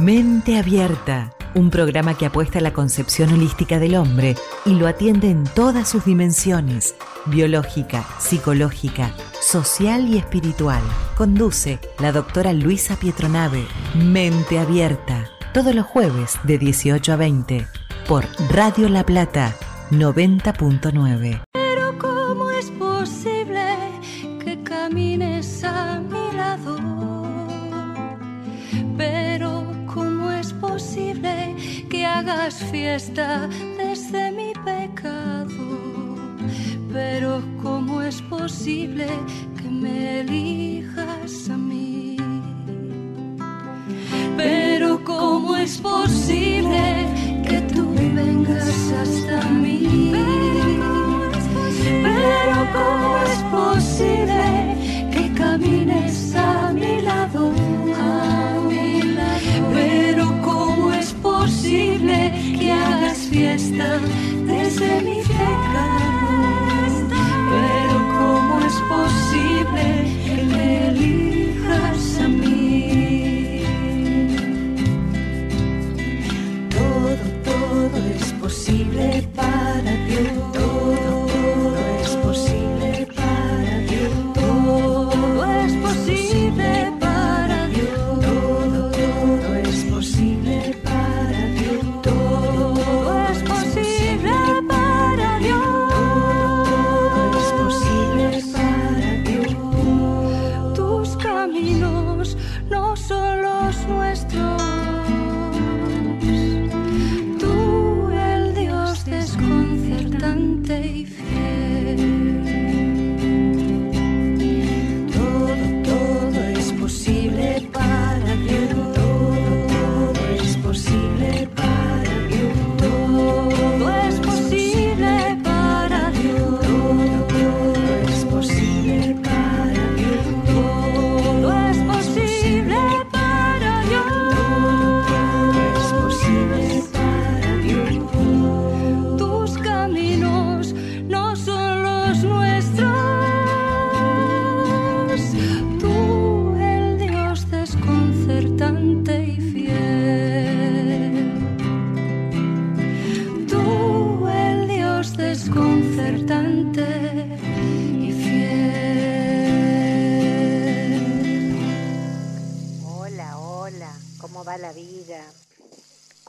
Mente Abierta, un programa que apuesta a la concepción holística del hombre y lo atiende en todas sus dimensiones, biológica, psicológica, social y espiritual. Conduce la doctora Luisa Pietronave. Mente Abierta, todos los jueves de 18 a 20 por Radio La Plata 90.9. Pero ¿cómo es posible que camines hagas fiesta desde mi pecado? Pero ¿cómo es posible que me elijas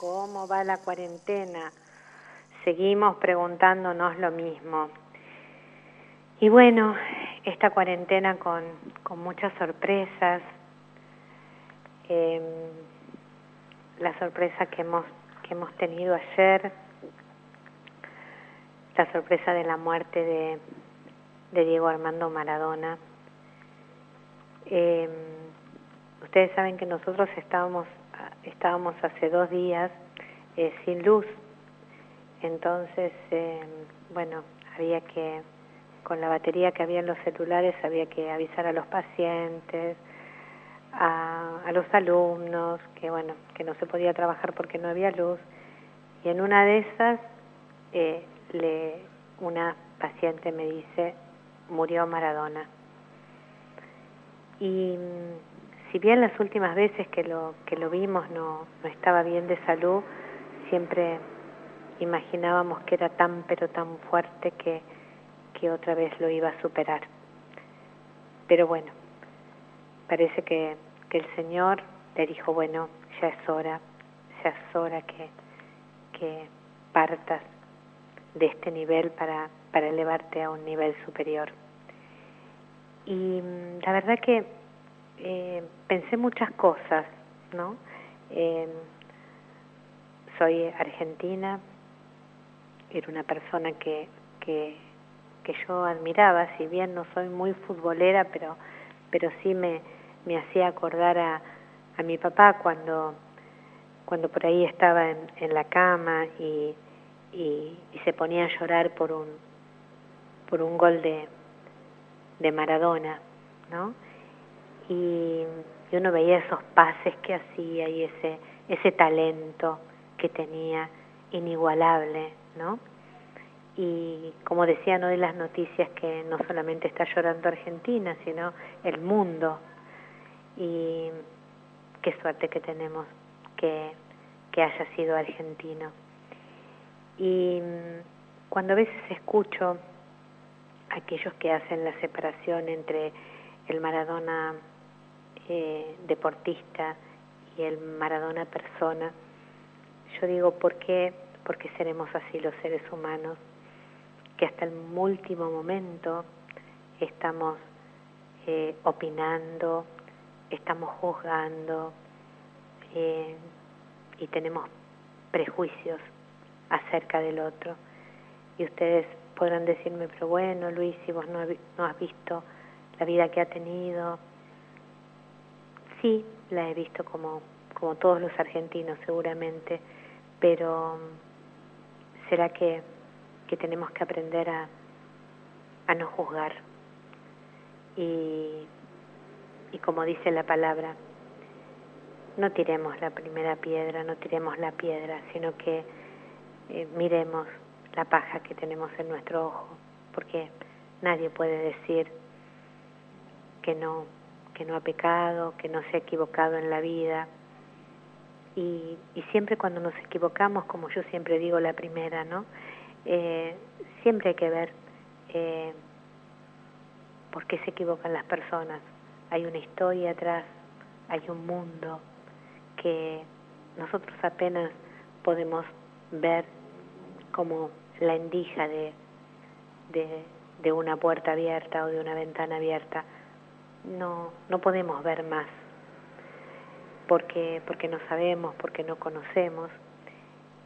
¿Cómo va la cuarentena? Seguimos preguntándonos lo mismo. Y bueno, esta cuarentena con, con muchas sorpresas, Em, la sorpresa que hemos, que hemos tenido ayer, la sorpresa de la muerte de, de Diego Armando Maradona. Em, ustedes saben que nosotros estábamos, estábamos hace dos días eh, sin luz, entonces, eh, bueno, había que, con la batería que había en los celulares, había que avisar a los pacientes, a, a los alumnos, que bueno, que no se podía trabajar porque no había luz, y en una de esas, eh, le, una paciente me dice, murió Maradona. Y si bien las últimas veces que lo, que lo vimos no, no estaba bien de salud, siempre imaginábamos que era tan pero tan fuerte que, que otra vez lo iba a superar. Pero bueno, parece que, que el Señor le dijo, bueno, ya es hora, ya es hora que, que partas de este nivel para, para elevarte a un nivel superior. Y mm, la verdad que eh, pensé muchas cosas, ¿no? Eh, soy argentina, era una persona que, que, que yo admiraba, si bien no soy muy futbolera, pero, pero sí me, me hacía acordar a, a mi papá cuando, cuando por ahí estaba en, en la cama y, y, y se ponía a llorar por un, por un gol de, de Maradona, ¿no? Y, uno veía esos pases que hacía y ese, ese talento que tenía inigualable, ¿no? Y como decían hoy las noticias que no solamente está llorando Argentina, sino el mundo. Y qué suerte que tenemos que, que haya sido argentino. Y cuando a veces escucho a aquellos que hacen la separación entre el Maradona eh, deportista y el Maradona persona, yo digo, ¿por qué? Porque seremos así los seres humanos, que hasta el último momento estamos eh, opinando, estamos juzgando eh, y tenemos prejuicios acerca del otro. Y ustedes podrán decirme, pero bueno, Luis, si vos no, no has visto la vida que ha tenido, sí, la he visto como, como todos los argentinos seguramente, pero será que, que tenemos que aprender a, a no juzgar. Y, y como dice la palabra, no tiremos la primera piedra, no tiremos la piedra, sino que eh, miremos la paja que tenemos en nuestro ojo, porque nadie puede decir que no, que no ha pecado, que no se ha equivocado en la vida. Y, siempre cuando nos equivocamos, como yo siempre digo la primera, ¿no? Eh, siempre hay que ver eh, por qué se equivocan las personas. Hay una historia atrás, hay un mundo que nosotros apenas podemos ver como la endija de, de una puerta abierta o de una ventana abierta. No, no podemos ver más porque, porque no sabemos, porque no conocemos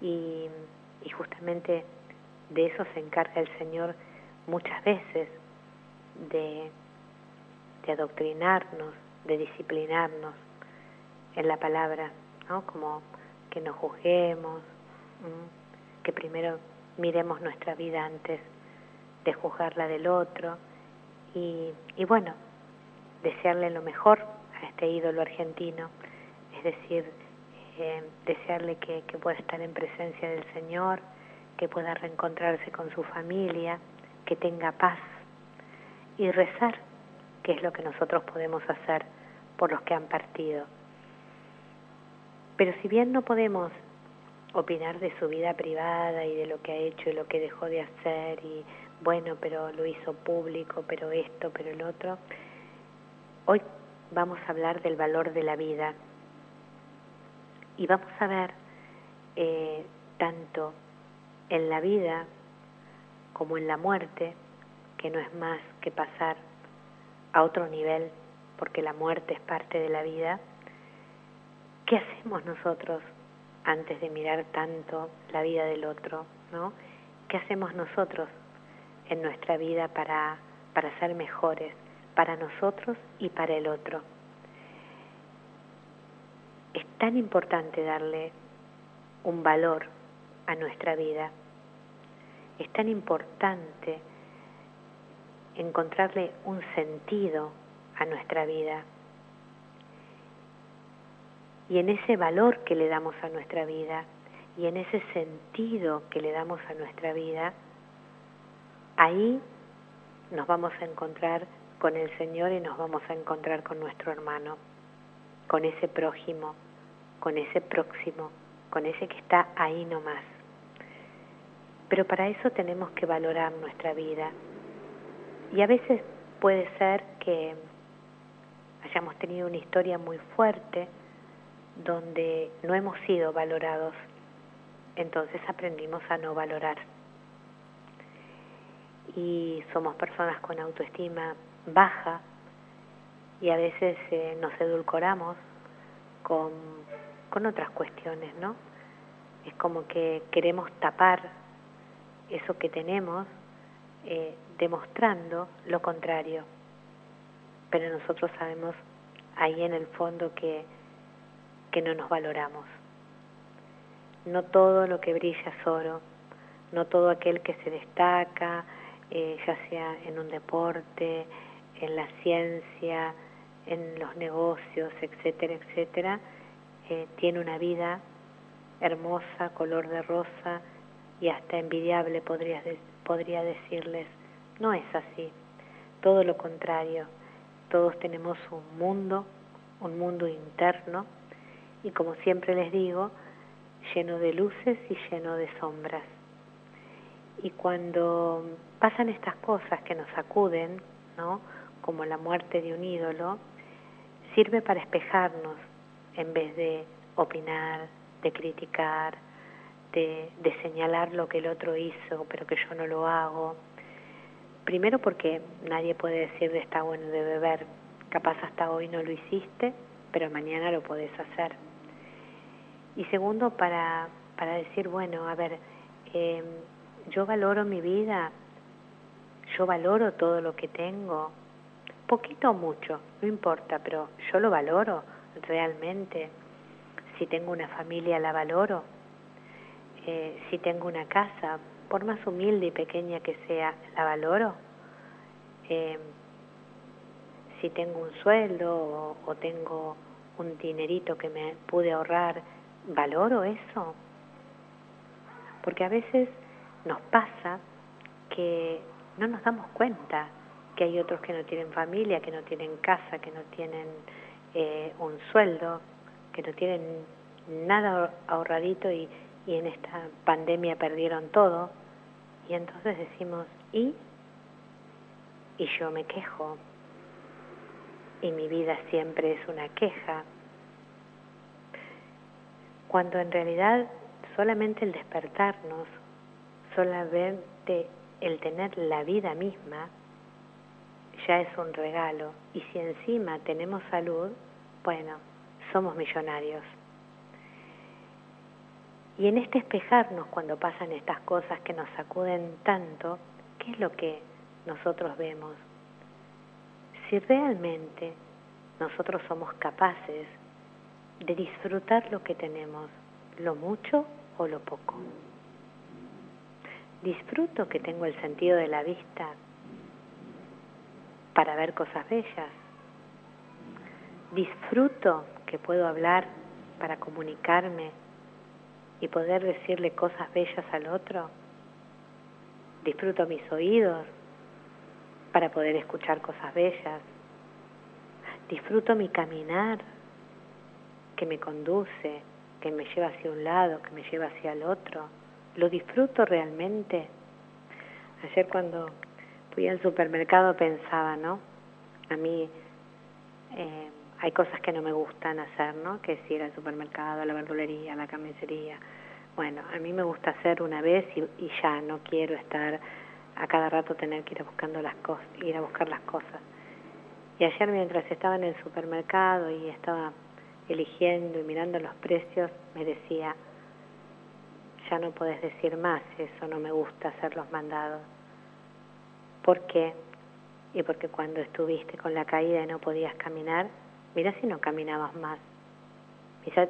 y, justamente de eso se encarga el Señor muchas veces de, de adoctrinarnos, de disciplinarnos en la palabra, ¿no? Como que nos juzguemos, que primero miremos nuestra vida antes de juzgar la del otro y, y bueno, desearle lo mejor a este ídolo argentino, es decir, eh, desearle que, que pueda estar en presencia del Señor, que pueda reencontrarse con su familia, que tenga paz y rezar, que es lo que nosotros podemos hacer por los que han partido. Pero si bien no podemos opinar de su vida privada y de lo que ha hecho y lo que dejó de hacer y bueno, pero lo hizo público, pero esto, pero el otro, hoy vamos a hablar del valor de la vida y vamos a ver eh, tanto en la vida como en la muerte que no es más que pasar a otro nivel, porque la muerte es parte de la vida, ¿qué hacemos nosotros antes de mirar tanto la vida del otro? ¿no? ¿Qué hacemos nosotros en nuestra vida para, para ser mejores, para nosotros y para el otro? Es tan importante darle un valor a nuestra vida. Es tan importante encontrarle un sentido a nuestra vida. Y en ese valor que le damos a nuestra vida y en ese sentido que le damos a nuestra vida, ahí nos vamos a encontrar con el Señor y nos vamos a encontrar con nuestro hermano, con ese prójimo, con ese próximo, con ese que está ahí nomás. Pero para eso tenemos que valorar nuestra vida, y a veces puede ser que hayamos tenido una historia muy fuerte donde no hemos sido valorados, entonces aprendimos a no valorar. Y somos personas con autoestima baja y a veces eh, nos edulcoramos con, con otras cuestiones, ¿no? Es como que queremos tapar eso que tenemos eh, demostrando lo contrario. Pero nosotros sabemos ahí en el fondo que, que no nos valoramos. No todo lo que brilla es oro, no todo aquel que se destaca, eh, ya sea en un deporte, en la ciencia, en los negocios, etcétera, etcétera, eh, tiene una vida hermosa, color de rosa y hasta envidiable podría, podría decirles no es así, todo lo contrario. Todos tenemos un mundo, un mundo interno y como siempre les digo, lleno de luces y lleno de sombras. Y cuando pasan estas cosas que nos sacuden, ¿no? Como la muerte de un ídolo, sirve para espejarnos en vez de opinar, de criticar, de, señalar lo que el otro hizo, pero que yo no lo hago. Primero porque nadie puede decir de está bueno de beber, capaz hasta hoy no lo hiciste, pero mañana lo podés hacer. Y segundo, para, para decir, bueno, a ver, eh, yo valoro mi vida, yo valoro todo lo que tengo, poquito o mucho, no importa, pero yo lo valoro realmente. Si tengo una familia, la valoro. Eh, si tengo una casa, por más humilde y pequeña que sea, la valoro. Eh, si tengo un sueldo o, tengo un dinerito que me pude ahorrar, valoro eso. Porque a veces nos pasa que no nos damos cuenta que hay otros que no tienen familia, que no tienen casa, que no tienen eh, un sueldo, que no tienen nada ahorradito y, y en esta pandemia perdieron todo. Y entonces decimos, ¿y? Y yo me quejo, y mi vida siempre es una queja, cuando en realidad solamente el despertarnos, solamente el tener la vida misma, ya es un regalo. Y si encima tenemos salud, bueno, somos millonarios. Y en este espejarnos cuando pasan estas cosas que nos sacuden tanto, ¿qué es lo que nosotros vemos? si realmente nosotros somos capaces de disfrutar lo que tenemos, lo mucho o lo poco. Disfruto que tengo el sentido de la vista para ver cosas bellas. Disfruto que puedo hablar para comunicarme y poder decirle cosas bellas al otro. Disfruto mis oídos para poder escuchar cosas bellas. Disfruto mi caminar que me conduce, que me lleva hacia un lado, que me lleva hacia el otro. Lo disfruto realmente. Ayer cuando fui al supermercado pensaba, ¿no? A mí eh, hay cosas que no me gustan hacer, ¿no? Que es ir al supermercado, a la verdulería, a la carnicería. Bueno, a mí me gusta hacer una vez y, y ya, no quiero estar a cada rato tener que ir buscando las cosas, ir a buscar las cosas. Y ayer mientras estaba en el supermercado y estaba eligiendo y mirando los precios, me decía, ya no puedes decir más, eso no me gusta hacer los mandados. ¿Por qué? Y porque cuando estuviste con la caída y no podías caminar, mira si no caminabas más.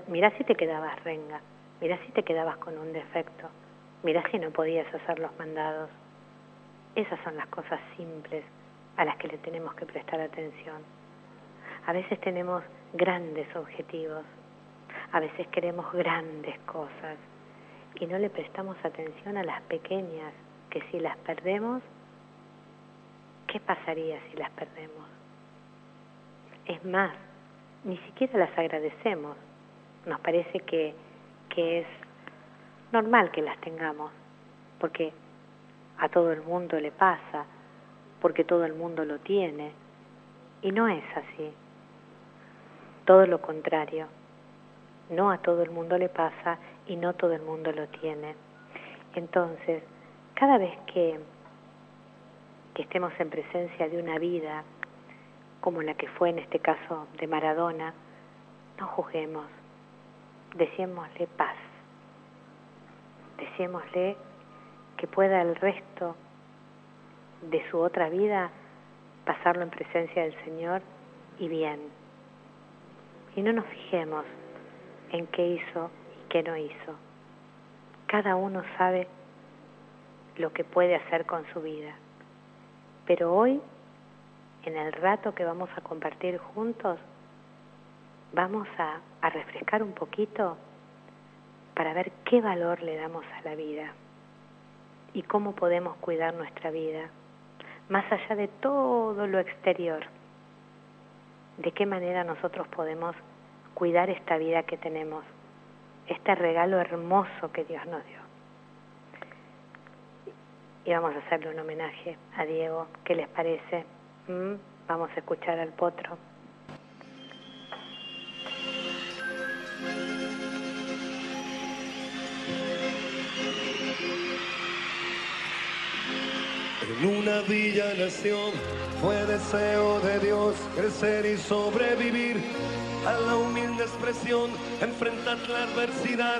Mira, si te quedabas renga, mira si te quedabas con un defecto, mira si no podías hacer los mandados. Esas son las cosas simples a las que le tenemos que prestar atención. A veces tenemos grandes objetivos, a veces queremos grandes cosas y no le prestamos atención a las pequeñas, que si las perdemos, ¿qué pasaría si las perdemos? Es más, ni siquiera las agradecemos. Nos parece que, que es normal que las tengamos, porque a todo el mundo le pasa, porque todo el mundo lo tiene. Y no es así. Todo lo contrario. No a todo el mundo le pasa y no todo el mundo lo tiene. Entonces, cada vez que, que estemos en presencia de una vida, como la que fue en este caso de Maradona, no juzguemos, decímosle paz, decímosle que pueda el resto de su otra vida pasarlo en presencia del Señor y bien. Y no nos fijemos en qué hizo y qué no hizo. Cada uno sabe lo que puede hacer con su vida. Pero hoy, en el rato que vamos a compartir juntos, vamos a, refrescar un poquito para ver qué valor le damos a la vida y cómo podemos cuidar nuestra vida, más allá de todo lo exterior. De qué manera nosotros podemos cuidar esta vida que tenemos, este regalo hermoso que Dios nos dio. Y vamos a hacerle un homenaje a Diego, ¿qué les parece? ¿Mm? Vamos a escuchar al potro. En una villa nación fue deseo de Dios crecer y sobrevivir a la humilde expresión, enfrentar la adversidad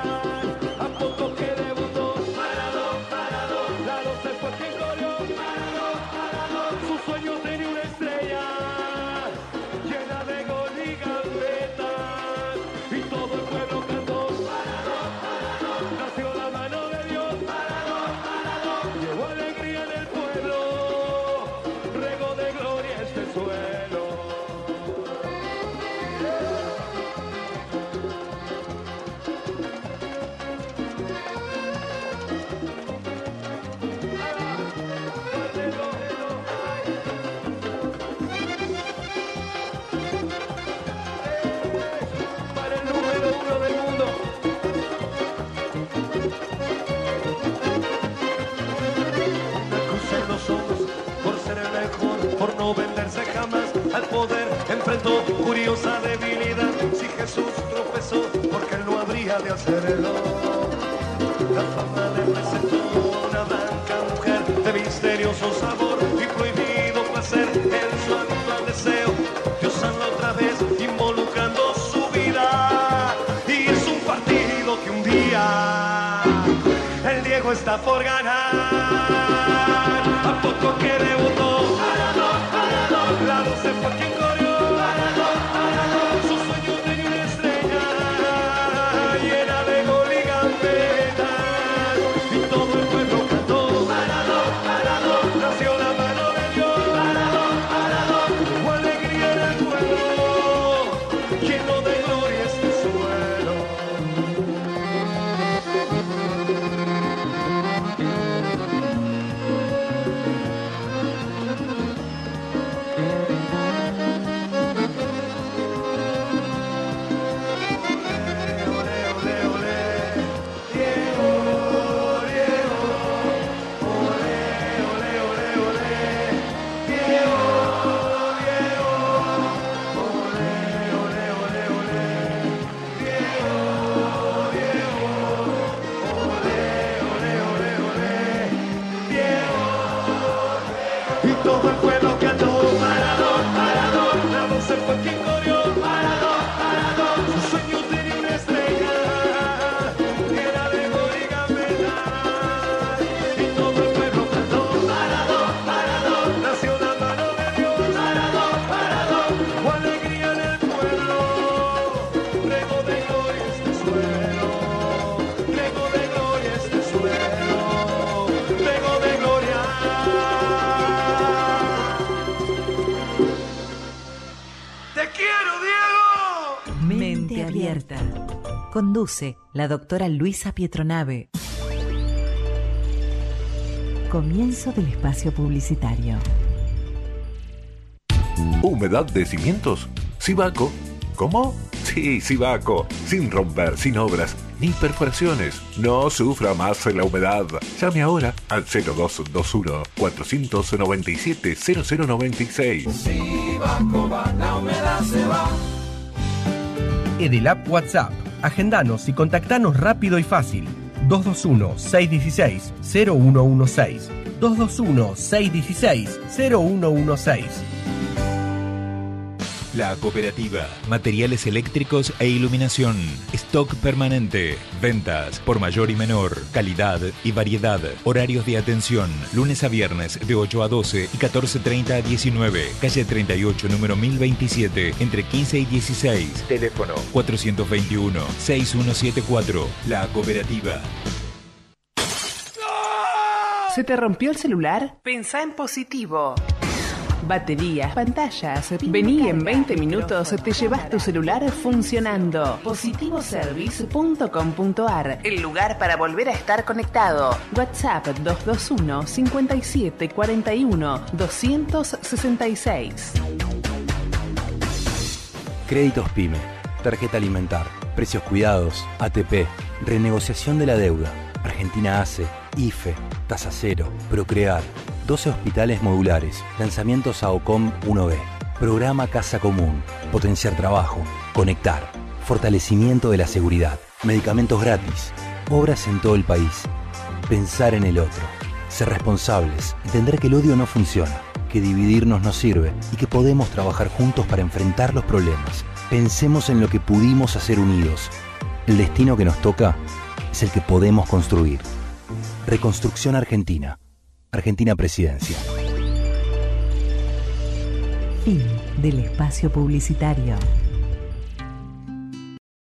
Curiosa debilidad. Si Jesús tropezó, porque él no habría de hacerlo. La fama le presentó una blanca mujer de misterioso sabor y prohibido placer en su actual deseo. Dios anda otra vez involucrando su vida y es un partido que un día el Diego está por ganar. Conduce la doctora Luisa Pietronave. Comienzo del espacio publicitario. ¿Humedad de cimientos? Sibaco. ¿Cómo? Sí, Sibaco. Sin romper, sin obras, ni perforaciones. No sufra más la humedad. Llame ahora al 0221 497 0096. Sibaco va, la humedad se va. Edelap WhatsApp. Agendanos y contactanos rápido y fácil. 221-616-0116. 221-616-0116. La cooperativa. Materiales eléctricos e iluminación. Stock permanente. Ventas por mayor y menor. Calidad y variedad. Horarios de atención. Lunes a viernes de 8 a 12 y 14.30 a 19. Calle 38, número 1027. Entre 15 y 16. Teléfono 421-6174. La cooperativa. ¿Se te rompió el celular? Pensá en positivo. Baterías, pantallas. Vení en 20 minutos, te llevas tu celular funcionando. Positivoservice.com.ar El lugar para volver a estar conectado. WhatsApp 221 57 41 266. Créditos PYME, tarjeta alimentar, precios cuidados, ATP, renegociación de la deuda, Argentina ACE, IFE, tasa cero, Procrear, 12 hospitales modulares, lanzamientos a OCOM 1B, programa Casa Común, potenciar trabajo, conectar, fortalecimiento de la seguridad, medicamentos gratis, obras en todo el país, pensar en el otro, ser responsables, entender que el odio no funciona, que dividirnos no sirve. Y que podemos trabajar juntos para enfrentar los problemas. Pensemos en lo que pudimos hacer unidos. El destino que nos toca es el que podemos construir. Reconstrucción Argentina. Argentina Presidencia. Fin del espacio publicitario.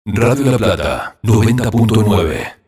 Radio La Plata 90.9